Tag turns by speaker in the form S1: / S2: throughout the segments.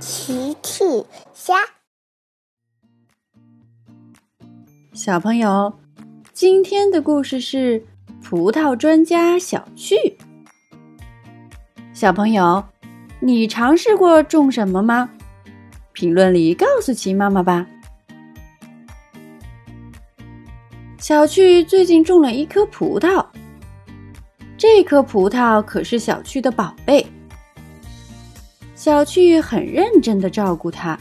S1: 奇趣虾，
S2: 小朋友，今天的故事是葡萄专家小趣。小朋友，你尝试过种什么吗？评论里告诉奇妈妈吧。小趣最近种了一颗葡萄，这颗葡萄可是小趣的宝贝。小趣很认真的照顾它，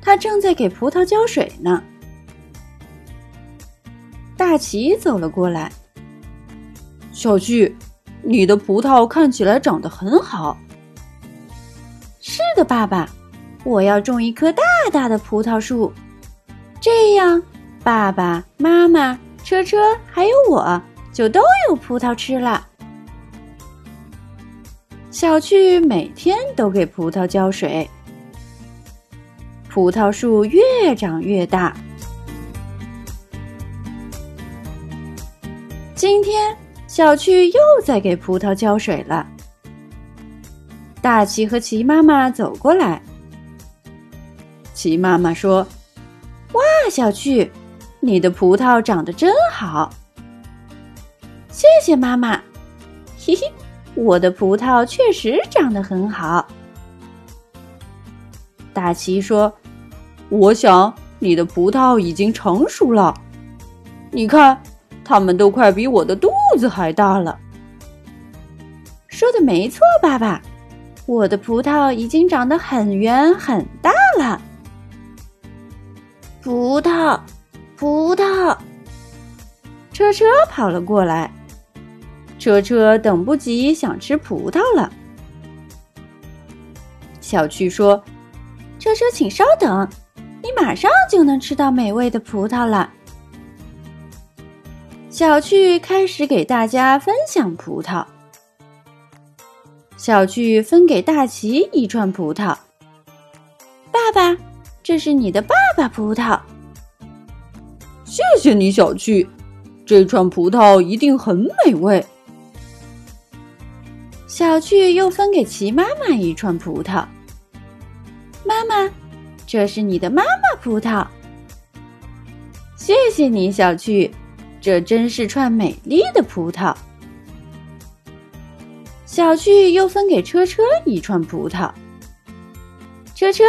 S2: 他正在给葡萄浇水呢。大奇走了过来，
S3: 小趣，你的葡萄看起来长得很好。
S2: 是的，爸爸，我要种一棵大大的葡萄树，这样爸爸妈妈、车车还有我就都有葡萄吃了。小趣每天都给葡萄浇水，葡萄树越长越大。今天，小趣又在给葡萄浇水了。大奇和奇妈妈走过来，奇妈妈说：“哇，小趣，你的葡萄长得真好。”谢谢妈妈，嘿嘿。我的葡萄确实长得很好，
S3: 大奇说：“我想你的葡萄已经成熟了，你看，它们都快比我的肚子还大了。”
S2: 说的没错，爸爸，我的葡萄已经长得很圆很大了。
S1: 葡萄，葡萄，
S2: 车车跑了过来。车车等不及想吃葡萄了。小趣说：“车车，请稍等，你马上就能吃到美味的葡萄了。”小趣开始给大家分享葡萄。小趣分给大奇一串葡萄。爸爸，这是你的爸爸葡萄。
S3: 谢谢你，小趣，这串葡萄一定很美味。
S2: 小趣又分给齐妈妈一串葡萄。妈妈，这是你的妈妈葡萄。谢谢你，小趣，这真是串美丽的葡萄。小趣又分给车车一串葡萄。车车，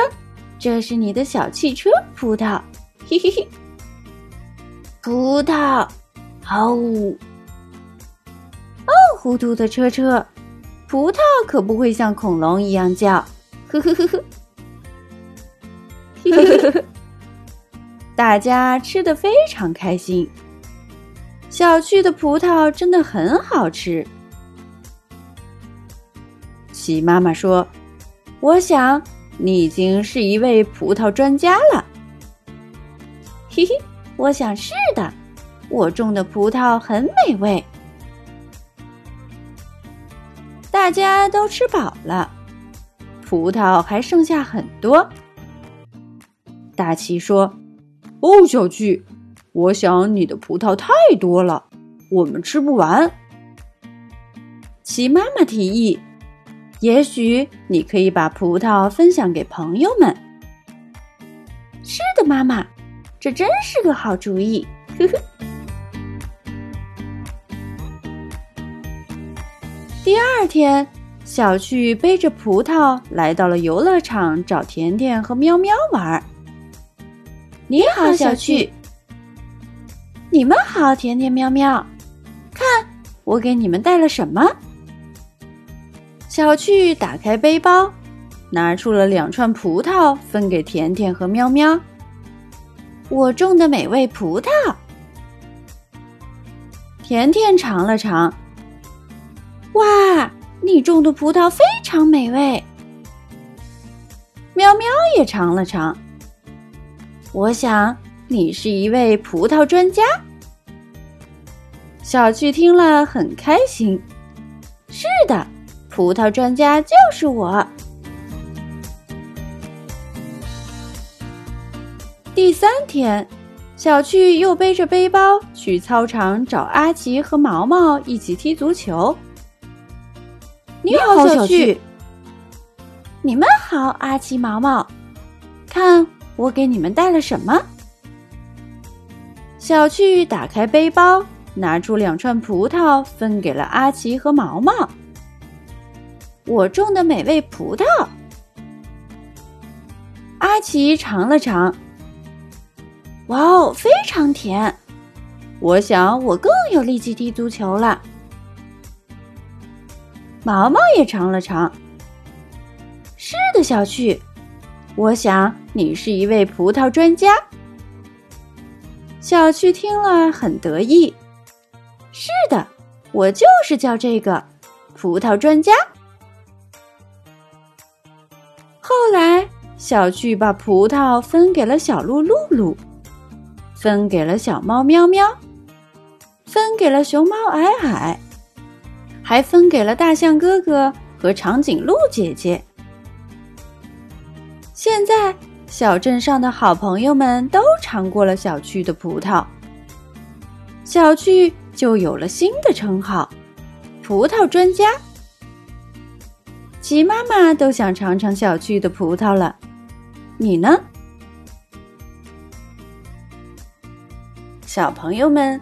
S2: 这是你的小汽车葡萄。嘿嘿嘿，
S1: 葡萄，好呜！
S2: 哦，糊涂的车车。葡萄可不会像恐龙一样叫，呵呵呵呵，呵呵呵。大家吃的非常开心。小趣的葡萄真的很好吃。齐妈妈说：“我想你已经是一位葡萄专家了。”嘿嘿，我想是的，我种的葡萄很美味。大家都吃饱了，葡萄还剩下很多。大奇说：“
S3: 哦，小趣，我想你的葡萄太多了，我们吃不完。”
S2: 奇妈妈提议：“也许你可以把葡萄分享给朋友们。”是的，妈妈，这真是个好主意。呵呵。第二天，小趣背着葡萄来到了游乐场，找甜甜和喵喵玩。你好，小趣。你们好，甜甜、喵喵。看，我给你们带了什么？小趣打开背包，拿出了两串葡萄，分给甜甜和喵喵。我种的美味葡萄。甜甜尝了尝。哇，你种的葡萄非常美味。喵喵也尝了尝。我想你是一位葡萄专家。小趣听了很开心。是的，葡萄专家就是我。第三天，小趣又背着背包去操场找阿奇和毛毛一起踢足球。
S3: 你好，小趣。
S2: 你们好，阿奇、毛毛，看我给你们带了什么？小趣打开背包，拿出两串葡萄，分给了阿奇和毛毛。我种的美味葡萄。阿奇尝了尝，哇哦，非常甜！我想我更有力气踢足球了。毛毛也尝了尝，是的，小趣，我想你是一位葡萄专家。小趣听了很得意，是的，我就是叫这个葡萄专家。后来，小趣把葡萄分给了小鹿露露，分给了小猫喵喵，分给了熊猫矮矮。还分给了大象哥哥和长颈鹿姐姐。现在，小镇上的好朋友们都尝过了小趣的葡萄，小趣就有了新的称号——葡萄专家。齐妈妈都想尝尝小趣的葡萄了，你呢？小朋友们。